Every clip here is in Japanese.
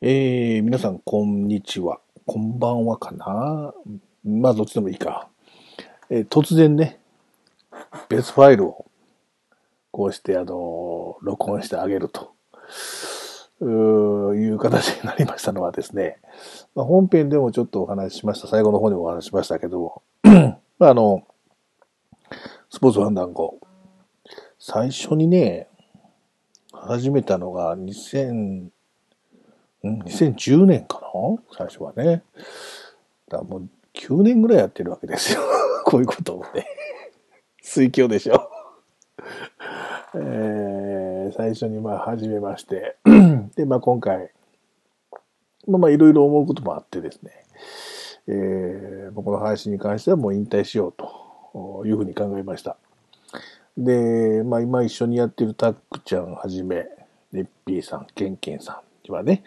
えー、皆さん、こんにちは。こんばんはかなまあ、どっちでもいいか。えー突然ね、別ファイルを、こうして、あの録音してあげると、ういう形になりましたのはですね、まあ、本編でもちょっとお話ししました、最後の方でもお話ししましたけども、まあ、の、スポーツファンダンゴ、最初にね、始めたのが2000、ん ?2010 年かな？最初はね。だもう9年ぐらいやってるわけですよ。こういうことをね。水郷でしょ。えー、最初にまあ始めまして。で、まあ今回、まあまあいろいろ思うこともあってですね。えー、僕の配信に関してはもう引退しようというふうに考えました。で、まあ今一緒にやってるタックちゃんはじめ、ネッピーさん、ケンケンさんはね、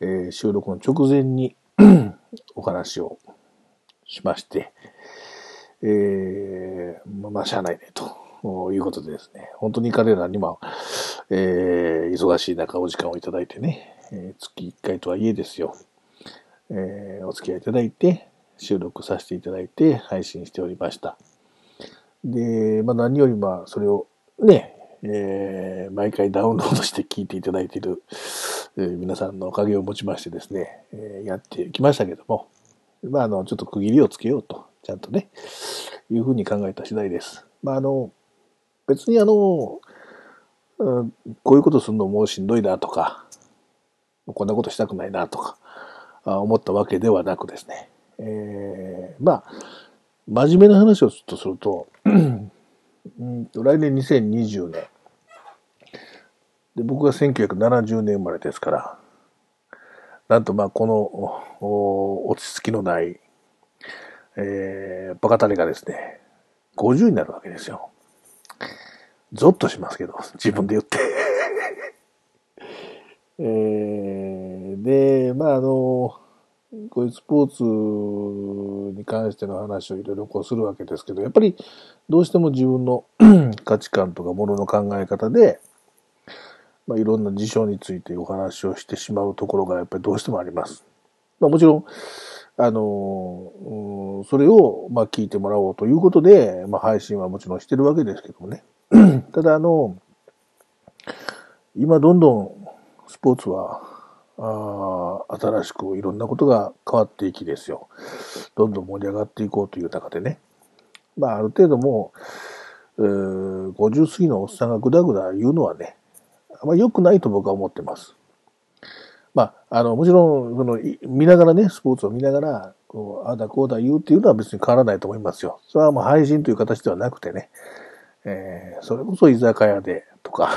えー収録の直前に お話をしまして、えー、まあ、しゃあないね、ということでですね、本当に彼らにも、えー忙しい中お時間をいただいてね、えー月1回とはいえですよ、えーお付き合いいただいて、収録させていただいて配信しておりました。で、まあ何よりまあそれをね、えー毎回ダウンロードして聞いていただいている、え皆さんのおかげをもちましてですね、えやってきましたけども、まああの、ちょっと区切りをつけようと、ちゃんとね、いうふうに考えた次第です。まああの、別にあの、うんこういうことするのもうしんどいなとか、こんなことしたくないなとか、思ったわけではなくですね、えまあ、真面目な話をちょっとする、と来年2020年。で、僕が1970年生まれですから、なんとまあこの落ち着きのない、えー、バカタレがですね、50になるわけですよ。ゾッとしますけど、自分で言って。えー、で、まああの、こういうスポーツに関しての話をいろいろこうするわけですけど、やっぱりどうしても自分の 価値観とかものの考え方で、まあ、いろんな事象についてお話をしてしまうところがやっぱりどうしてもあります。まあ、もちろん、あの、うんそれをまあ聞いてもらおうということで、まあ、配信はもちろんしてるわけですけどもね。ただ、あの、今どんどんスポーツは、あ新しくいろんなことが変わっていきですよ。どんどん盛り上がっていこうという中でね。まあ、ある程度もう、えー50過ぎのおっさんがぐだぐだ言うのはね、まり良くないと僕は思ってます。まあ、あの、もちろん、その、見ながらね、スポーツを見ながら、こう、ああだこうだ言うっていうのは別に変わらないと思いますよ。それはもう配信という形ではなくてね、えーそれこそ居酒屋でとか、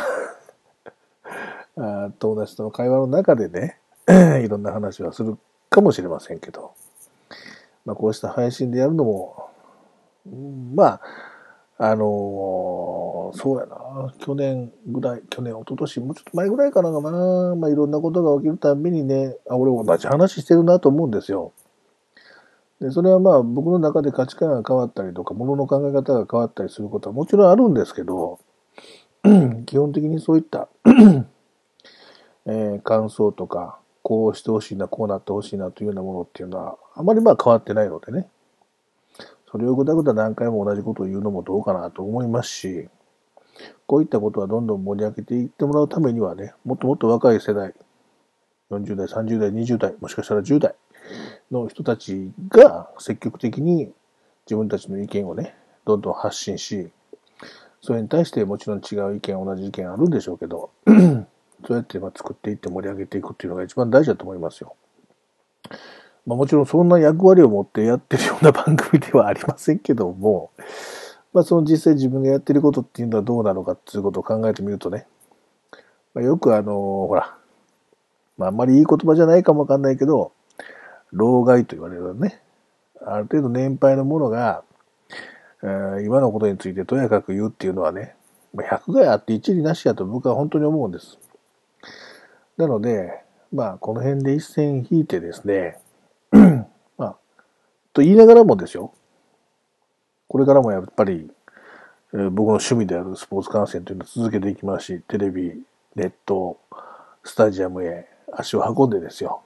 あ友達との会話の中でね、いろんな話はするかもしれませんけど、まあ、こうした配信でやるのも、まあ、あのーそうやな、去年ぐらい、去年、一昨年もうちょっと前ぐらいかな、まあ、ま、いろんなことが起きるたびにね、あ、俺同じ話してるなと思うんですよ。で、それはまあ、僕の中で価値観が変わったりとか、物の考え方が変わったりすることはもちろんあるんですけど、基本的にそういった、えー感想とか、こうしてほしいな、こうなってほしいなというようなものっていうのは、あまりまあ変わってないのでね。それをぐだぐだ何回も同じことを言うのもどうかなと思いますし、こういったことはどんどん盛り上げていってもらうためにはね、もっともっと若い世代、40代、30代、20代、もしかしたら10代の人たちが積極的に自分たちの意見をね、どんどん発信し、それに対してもちろん違う意見、同じ意見あるんでしょうけど、そうやってま作っていって盛り上げていくっていうのが一番大事だと思いますよ。まあ、もちろんそんな役割を持ってやってるような番組ではありませんけども、まあ、その実際自分がやってることっていうのはどうなのかっていうことを考えてみるとね、まあ、よくあのほら、まあ、あんまりいい言葉じゃないかもわかんないけど、老害と言われるね、ある程度年配の者が、えー今のことについてとやかく言うっていうのはね、まあ百害あって一理なしやと僕は本当に思うんです。なので、まあ、この辺で一線引いてですね、と言いながらもですよ、これからもやっぱり、え僕の趣味であるスポーツ観戦というのを続けていきますし、テレビ、ネット、スタジアムへ足を運んでですよ、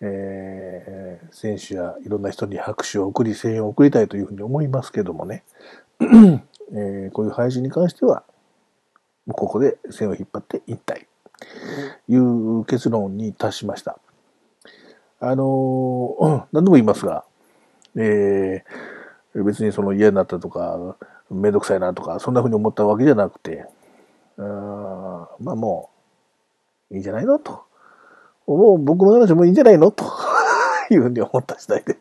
えー、選手やいろんな人に拍手を送り、声援を送りたいというふうに思いますけどもね、えー、こういう配信に関しては、ここで線を引っ張って引退。いう結論に達しました。あの、何度も言いますが、えー、別にその嫌になったとか、めんどくさいなとか、そんな風に思ったわけじゃなくて、あまあもう、いいんじゃないのと。もう僕の話もいいんじゃないのと いうふうに思った次第で。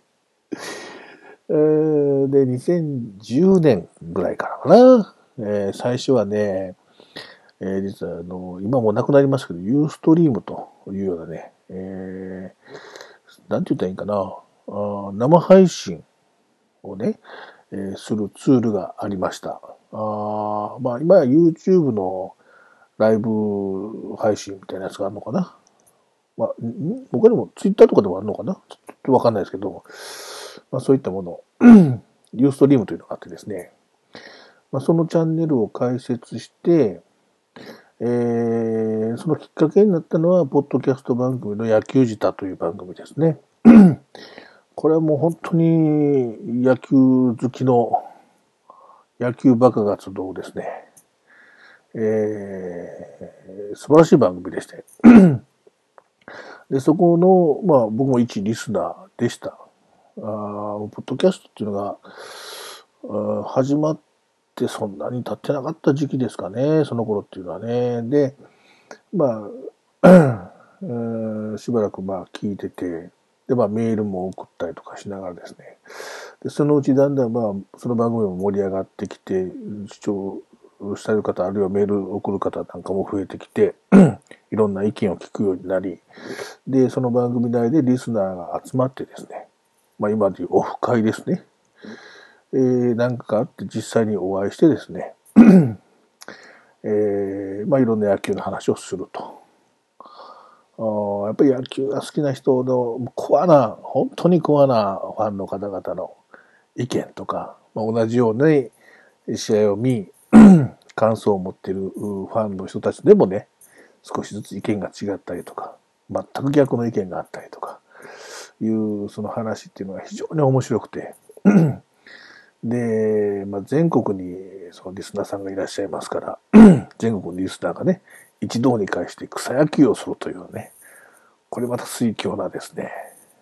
え、で、2010年ぐらいからかな。えー、最初はね、えー、実はあの、今もなくなりますけど、ユーストリームというようなね、えー、なんて言ったらいいんかな。あ生配信をね、えー、するツールがありました。あまあ、今や YouTube のライブ配信みたいなやつがあるのかな。まあ、他にも Twitter とかでもあるのかな？ちょっとわかんないですけど、まあそういったもの、ユーストリームというのがあってですね、まあ、そのチャンネルを開設して、えー、そのきっかけになったのは、ポッドキャスト番組の野球舌という番組ですね。これはもう本当に野球好きの野球バカが集うですね、えー、素晴らしい番組でして。で、そこの、まあ僕も一リスナーでした。あポッドキャストっていうのが、始まってそんなに経ってなかった時期ですかね、その頃っていうのはね。で、まあ、しばらくまあ聞いてて、で、まあメールも送ったりとかしながらですね。で、そのうちだんだんまあ、その番組も盛り上がってきて、視聴される方、あるいはメール送る方なんかも増えてきて、いろんな意見を聞くようになり、で、その番組内でリスナーが集まってですね、まあ今でいうオフ会ですね。えー、なんかあって実際にお会いしてですね、えー、まあいろんな野球の話をすると。あやっぱり野球が好きな人のコアな、本当にコアなファンの方々の意見とか、まあ、同じように試合を見、感想を持っているファンの人たちでもね、少しずつ意見が違ったりとか、全く逆の意見があったりとか、いうその話っていうのが非常に面白くて、で、まあ、全国にそのリスナーさんがいらっしゃいますから、全国のリスナーがね、一堂に会して草野球をするというね、これまた水強なですね、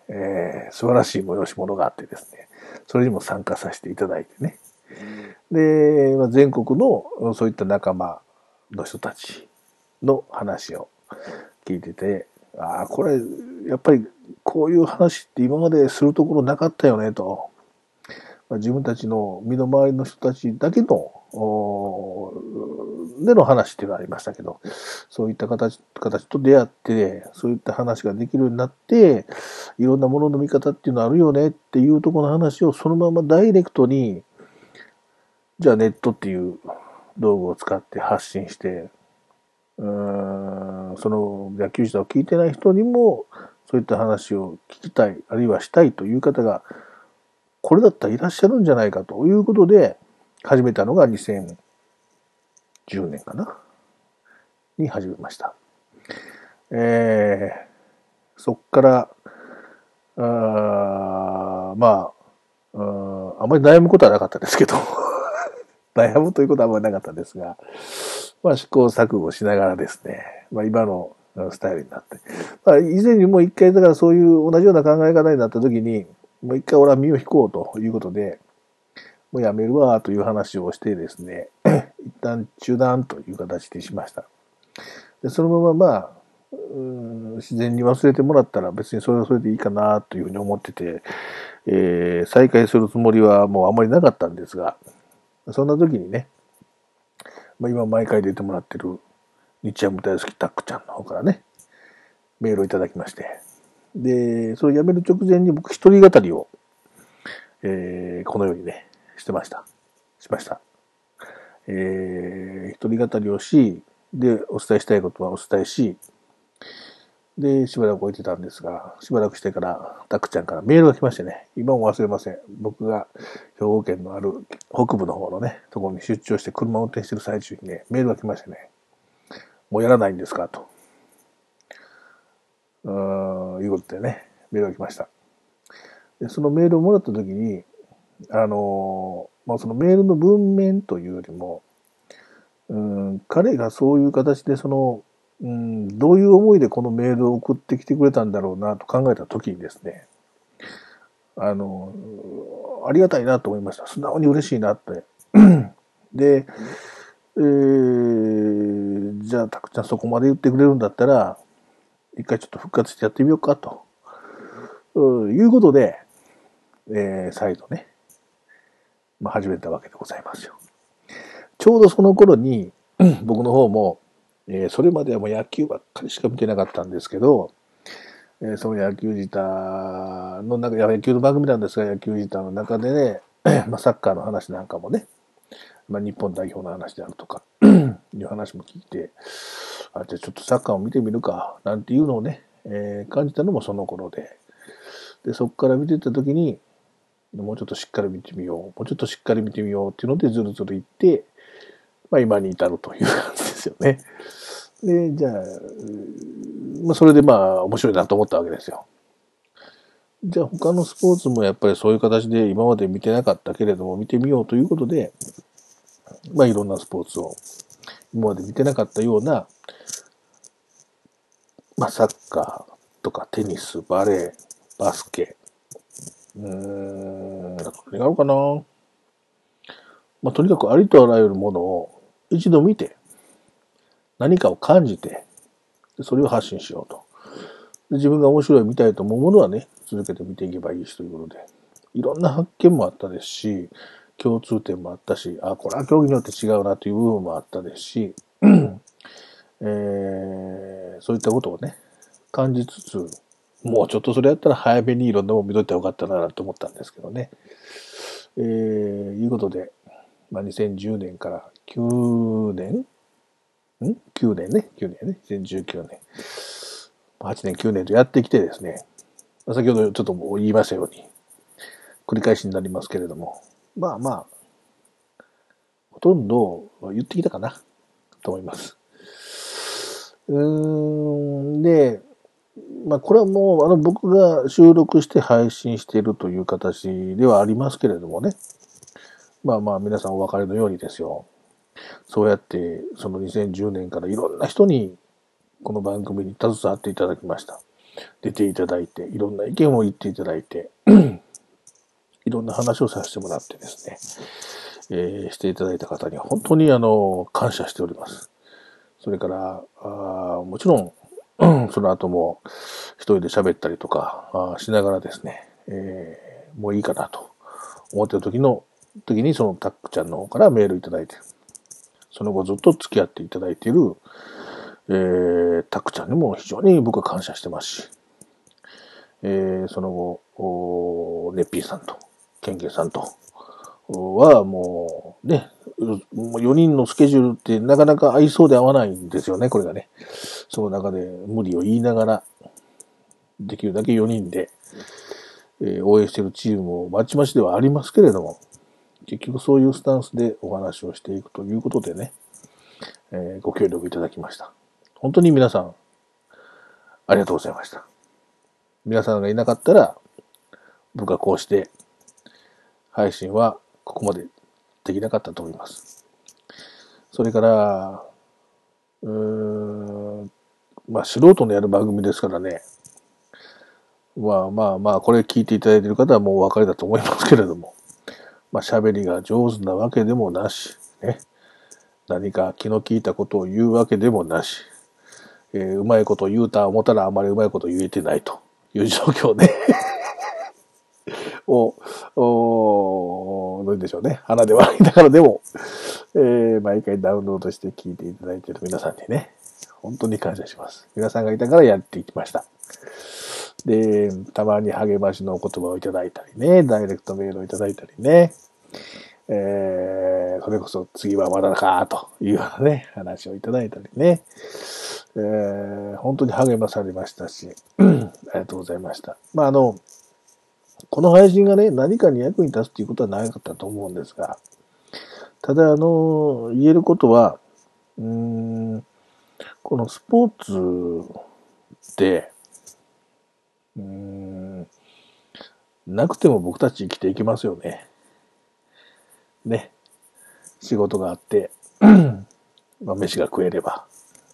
えー、素晴らしい催し物があってですね、それにも参加させていただいてね。で、まあ、全国のそういった仲間の人たちの話を聞いてて、ああ、これ、やっぱりこういう話って今までするところなかったよねと。自分たちの身の回りの人たちだけの、での話っていうのがありましたけど、そういった形、形と出会って、そういった話ができるようになって、いろんなものの見方っていうのあるよねっていうところの話をそのままダイレクトに、じゃあネットっていう道具を使って発信して、うーんその野球自体を聞いてない人にも、そういった話を聞きたい、あるいはしたいという方が、これだったらいらっしゃるんじゃないかということで、始めたのが2010年かなに始めました。えー、そっから、あまああ、あまり悩むことはなかったですけど 悩むということはあまりなかったですが、まあ試行錯誤しながらですね、まあ今のスタイルになって。まあ以前にも一回だからそういう同じような考え方になった時に、もう一回俺は身を引こうということで、もうやめるわという話をしてですね、一旦中断という形でしました。でそのまままあ、自然に忘れてもらったら別にそれはそれでいいかなというふうに思ってて、えー、再開するつもりはもうあまりなかったんですが、そんな時にね、まあ、今毎回出てもらってる日ハム大好きタックちゃんの方からね、メールをいただきまして、で、それを辞める直前に僕一人語りを、えー、このようにね、してました。しました。えー、一人語りをし、で、お伝えしたいことはお伝えし、で、しばらく置いてたんですが、しばらくしてから、たくちゃんからメールが来ましてね、今も忘れません。僕が兵庫県のある北部の方のね、ところに出張して車を運転してる最中にね、メールが来ましてね、もうやらないんですかと。いうことでね、メールが来ました。で、そのメールをもらったときに、あの、まあ、そのメールの文面というよりも、うん、彼がそういう形でその、うん、どういう思いでこのメールを送ってきてくれたんだろうなと考えたときにですね、あの、ありがたいなと思いました。素直に嬉しいなって。で、えー、じゃあ、たくちゃんそこまで言ってくれるんだったら、一回ちょっと復活してやってみようかと、いうことで、えー、再度ね、まあ、始めたわけでございますよ。ちょうどその頃に、僕の方も、えー、それまではもう野球ばっかりしか見てなかったんですけど、えー、その野球自体の中、野球の番組なんですが、野球自体の中でね、まあ、サッカーの話なんかもね、まあ、日本代表の話であるとか いう話も聞いて、あ、じゃあちょっとサッカーを見てみるか、なんていうのをね、えー、感じたのもその頃で、で、そこから見てた時に、もうちょっとしっかり見てみよう、もうちょっとしっかり見てみようっていうのでずるずるいって、まあ今に至るという感じですよね。で、じゃあ、まあそれでまあ面白いなと思ったわけですよ。じゃあ他のスポーツもやっぱりそういう形で今まで見てなかったけれども見てみようということで、まあいろんなスポーツを今まで見てなかったような、まあサッカーとかテニス、バレー、バスケ、うーん、何があるかな。まあとにかくありとあらゆるものを一度見て、何かを感じて、それを発信しようと。自分が面白い見たいと思うものはね、続けて見ていけばいいしということで、いろんな発見もあったですし、共通点もあったし、あ、これは競技によって違うなという部分もあったですし、えー、そういったことをね、感じつつ、もうちょっとそれやったら早めにいろんなもの見といてよかったなと思ったんですけどね。えー、いうことで、まあ、2010年から9年？ん ?9 年ね。9年ね。2019年。8年、9年とやってきてですね、先ほどちょっとも言いましたように、繰り返しになりますけれども、まあまあ、ほとんど言ってきたかな、と思います。うーん、で、まあこれはもう、あの僕が収録して配信しているという形ではありますけれどもね。まあまあ皆さんお分かりのようにですよ。そうやって、その2010年からいろんな人にこの番組に携わっていただきました。出ていただいて、いろんな意見を言っていただいて、いろんな話をさせてもらってですね、えー、していただいた方に本当にあの、感謝しております。それから、あもちろん、その後も一人で喋ったりとかしながらですね、えー、もういいかなと思ってる時の、時にそのタックちゃんの方からメールいただいて、その後ずっと付き合っていただいている、えー、タクちゃんにも非常に僕は感謝してますし、えー、その後、ネッピーさんと、ケンケンさんと、はもう、ね、4人のスケジュールってなかなか合いそうで合わないんですよね、これがね。その中で無理を言いながら、できるだけ4人で、え、応援してるチームもまちまちではありますけれども、結局そういうスタンスでお話をしていくということでね、えー、ご協力いただきました。本当に皆さん、ありがとうございました。皆さんがいなかったら、僕はこうして配信はここまでできなかったと思います。それから、うーん、まあ素人のやる番組ですからね、まあまあまあ、これ聞いていただいている方はもうお分かりだと思いますけれども、まあ喋りが上手なわけでもなし、ね、何か気の利いたことを言うわけでもなし、えー、うまいこと言うた思ったらあまりうまいこと言えてないという状況で。を、おどうでしょうね。鼻で笑いながらでも、えー、毎回ダウンロードして聞いていただいている皆さんにね、本当に感謝します。皆さんがいたからやっていきました。で、たまに励ましのお言葉をいただいたりね、ダイレクトメールをいただいたりね、えー、それこそ次はまだか、というようなね、話をいただいたりね、えー、本当に励まされましたし、ありがとうございました。まあ、あの、この配信がね、何かに役に立つっていうことはなかったと思うんですが、ただ、あの、言えることは、うん、このスポーツって、うん、なくても僕たち生きていけますよね。ね。仕事があって、まあ、飯が食えれば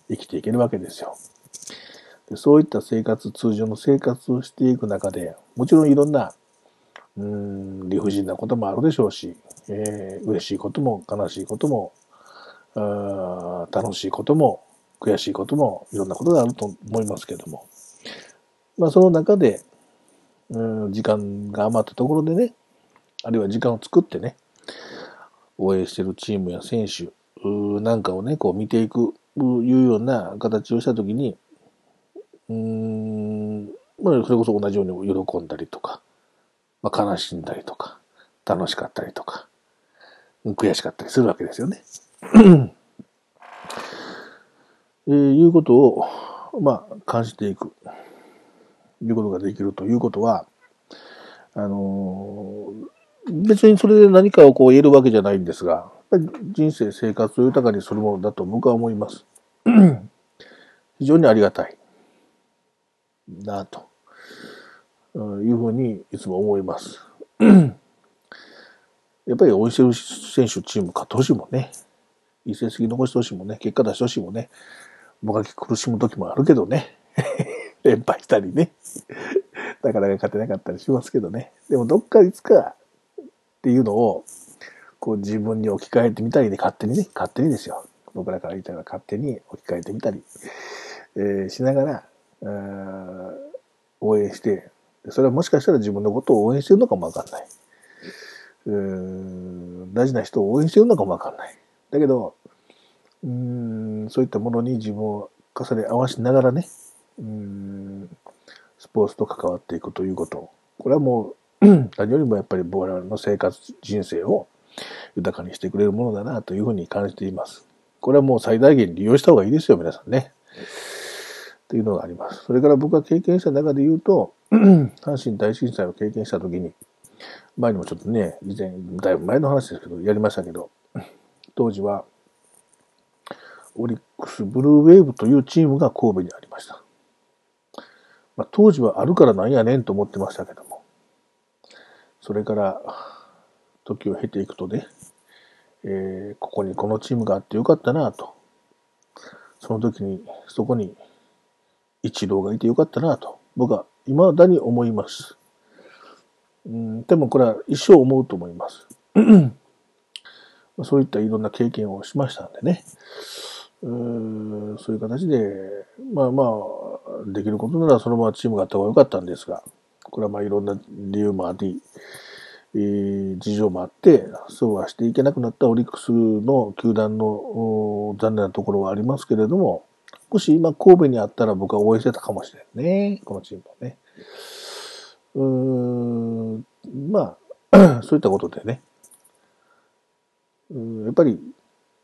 生きていけるわけですよ。でそういった生活、通常の生活をしていく中で、もちろんいろんな、うん、理不尽なこともあるでしょうし、えー嬉しいことも悲しいことも、あ楽しいことも、悔しいことも、いろんなことがあると思いますけども。まあ、その中で、うん、時間が余ったところでね、あるいは時間を作ってね、応援してるチームや選手なんかをね、こう見ていく、いうような形をしたときに、うん、まあ、それこそ同じように喜んだりとか、まあ、悲しんだりとか、楽しかったりとか、悔しかったりするわけですよね。えーいうことを、まあ、感じていく、いうことができるということは、あのー別にそれで何かをこう言えるわけじゃないんですが、人生、生活を豊かにするものだと僕は思います。非常にありがたいなというふうにいつも思います。やっぱり応援してる選手、チーム勝ってほしいもんね。いい成績残してほしいもんね。結果出してほしいもんね。僕は苦しむ時もあるけどね。連敗したりね。なかなか勝てなかったりしますけどね。でもどっかいつかっていうのを、こう自分に置き換えてみたりね、勝手にね、勝手にですよ。僕らから言いたいのは勝手に置き換えてみたり、えーしながら、あー応援して、それはもしかしたら自分のことを応援してるのかもわかんない。うー大事な人を応援してるのかもわかんない。だけど、うんそういったものに自分を重ね合わしながらね、うんスポーツと関わっていくということ。これはもう、何よりもやっぱり僕らの生活、人生を豊かにしてくれるものだなというふうに感じています。これはもう最大限利用した方がいいですよ、皆さんね。というのがあります。それから僕が経験した中で言うと、阪神大震災を経験した時に、前にもちょっとね、以前、だいぶ前の話ですけど、やりましたけど、当時は、オリックスブルーウェーブというチームが神戸にありました。まあ、当時はあるからなんやねんと思ってましたけども、それから時を経ていくとね、えーここにこのチームがあってよかったなと、その時にそこに一郎がいてよかったなと、僕は未だに思います。うん、でもこれは一生思うと思います。そういったいろんな経験をしましたんでね。うそういう形で、まあまあ、できることならそのままチームがあった方が良かったんですが、これはまあいろんな理由もあり、えー事情もあって、そうはしていけなくなったオリックスの球団の残念なところはありますけれども、もし今神戸にあったら僕は応援してたかもしれんね、このチームはね。うーん、まあ、そういったことでね、うん。やっぱり、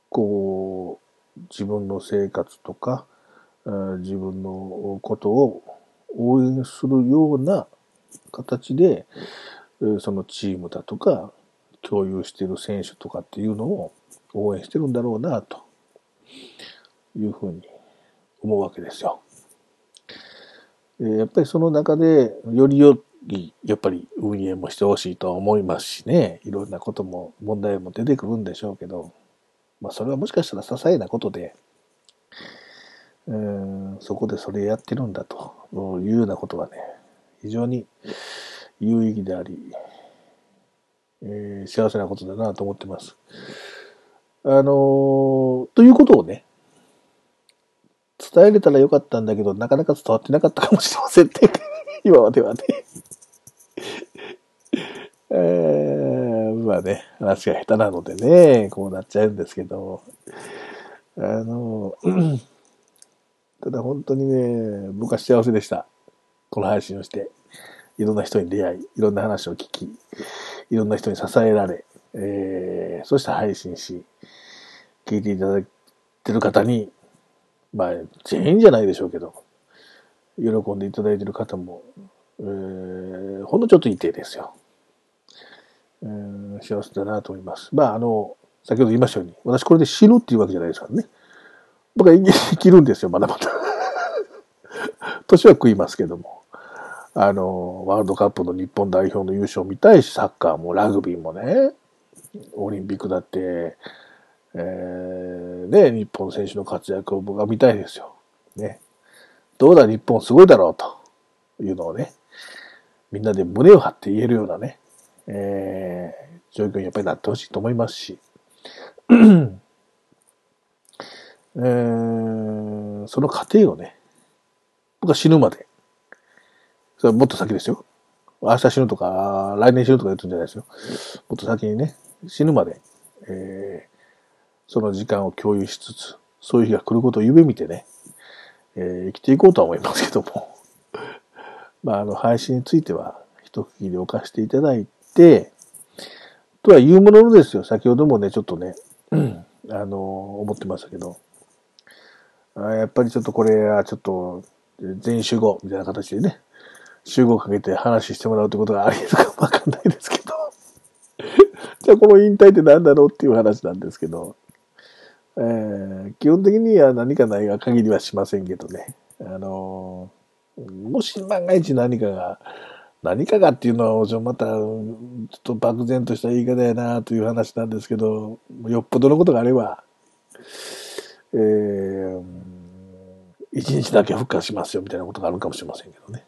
こう、自分の生活とか、自分のことを応援するような形で、そのチームだとか、共有している選手とかっていうのを応援してるんだろうな、というふうに思うわけですよ。やっぱりその中で、より良い、やっぱり運営もしてほしいとは思いますしね、いろんなことも、問題も出てくるんでしょうけど、まあそれはもしかしたら些細なことで、うーんそこでそれやってるんだというようなことはね、非常に有意義であり、えー幸せなことだなと思ってます。あのーということをね、伝えれたらよかったんだけど、なかなか伝わってなかったかもしれませんね。今まではね。えー、まあね、話が下手なのでね、こうなっちゃうんですけど、あの、ただ本当にね、僕は幸せでした。この配信をして、いろんな人に出会い、いろんな話を聞き、いろんな人に支えられ、えー、そして配信し、聞いていただいてる方に、まあ、全員じゃないでしょうけど、喜んでいただいている方も、えー、ほんのちょっといてですよ。えー幸せだなと思います。まあ、あの、先ほど言いましたように、私これで死ぬっていうわけじゃないですからね。僕は生き生きるんですよ、まだまだ。年は食いますけども。あの、ワールドカップの日本代表の優勝見たいし、サッカーもラグビーもね、オリンピックだって、えー、ね、日本選手の活躍を僕は見たいですよ。ね。どうだ日本すごいだろうというのをね、みんなで胸を張って言えるようなね、えー、状況にやっぱりなってほしいと思いますし、えー、その過程をね、僕は死ぬまで、それもっと先ですよ。明日死ぬとか、来年死ぬとか言ってるんじゃないですよ。もっと先にね、死ぬまで、えー、その時間を共有しつつ、そういう日が来ることを夢見てね、えー、生きていこうとは思いますけども。まあ、あの、配信については、一区切り置かせていただいて、とは言うもののですよ。先ほどもね、ちょっとね、あの、思ってましたけど、あやっぱりちょっとこれはちょっと、全集合みたいな形でね、集合かけて話してもらうってことがあり得るか わかんないですけど、じゃあこの引退って何だろうっていう話なんですけど、えー、基本的には何かないが限りはしませんけどね、あのー、もし万が一何かが、何かがっていうのは、また、ちょっと漠然とした言い方やなという話なんですけど、よっぽどのことがあれば、えー、一日だけ復活しますよみたいなことがあるかもしれませんけどね。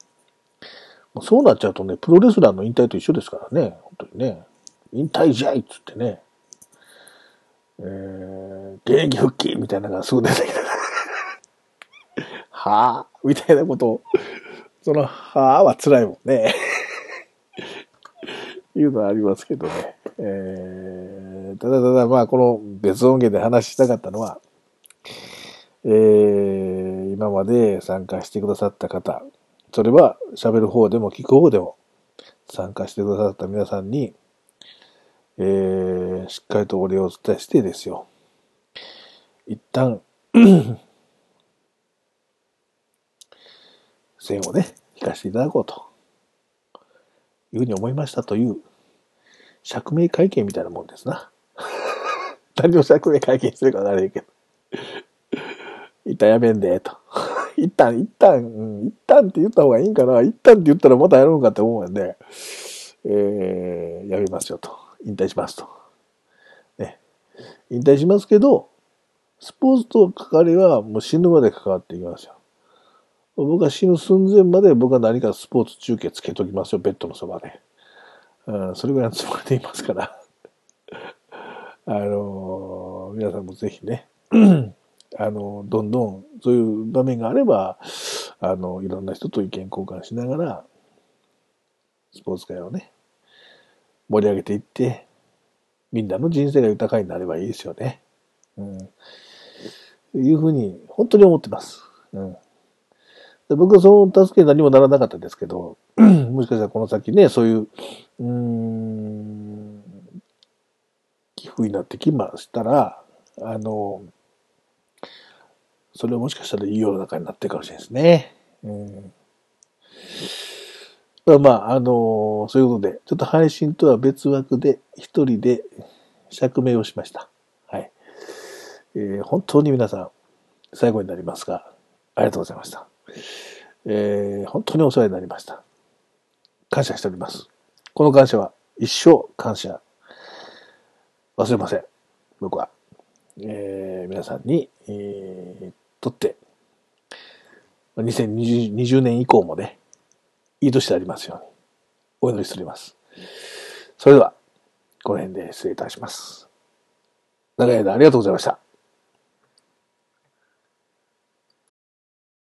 そうなっちゃうとね、プロレスラーの引退と一緒ですからね、本当にね。引退試合っつってね、えー、現役復帰みたいなのがすぐ出てきて、はぁみたいなことを、その、はぁは辛いもんね。いうのはありますけどね。えー、ただただまあこの別音源で話したかったのは、えー、今まで参加してくださった方、それは喋る方でも聞く方でも参加してくださった皆さんに、えー、しっかりとお礼をお伝えしてですよ。一旦 線をね、引かせていただこうと、いうふうに思いましたという、釈明会見みたいなもんですな。何を釈明会見するかわからないけど。一旦やめんで、と。一旦、一旦、うん、一旦って言った方がいいんかな。一旦って言ったらまたやるのかって思うんで、えー、やめますよと。引退しますと。ね。引退しますけど、スポーツと関わりはもう死ぬまで関わっていきますよ。僕は死ぬ寸前まで僕は何かスポーツ中継つけときますよ、ベッドのそばで。うん、それぐらいのつもりでいますから。あのー、皆さんもぜひね、あの、どんどんそういう場面があれば、あの、いろんな人と意見交換しながら、スポーツ界をね、盛り上げていって、みんなの人生が豊かになればいいですよね。うん。いうふうに、本当に思ってます。うん。で僕はその助けに何もならなかったですけど、もしかしたらこの先ね、そういう、うん、寄付になってきましたら、あの、それはもしかしたらいい世の中になってるかもしれないですね。うん、まあ、あのそういうことで、ちょっと配信とは別枠で一人で釈明をしました。はい。えー、本当に皆さん、最後になりますが、ありがとうございました。えー、本当にお世話になりました。感謝しております。この感謝は一生感謝忘れません。僕は。えー、皆さんに、えー、とって、2020年以降もね、いい年でありますように、お祈りしております。それでは、この辺で失礼いたします。長い間ありがとうございました。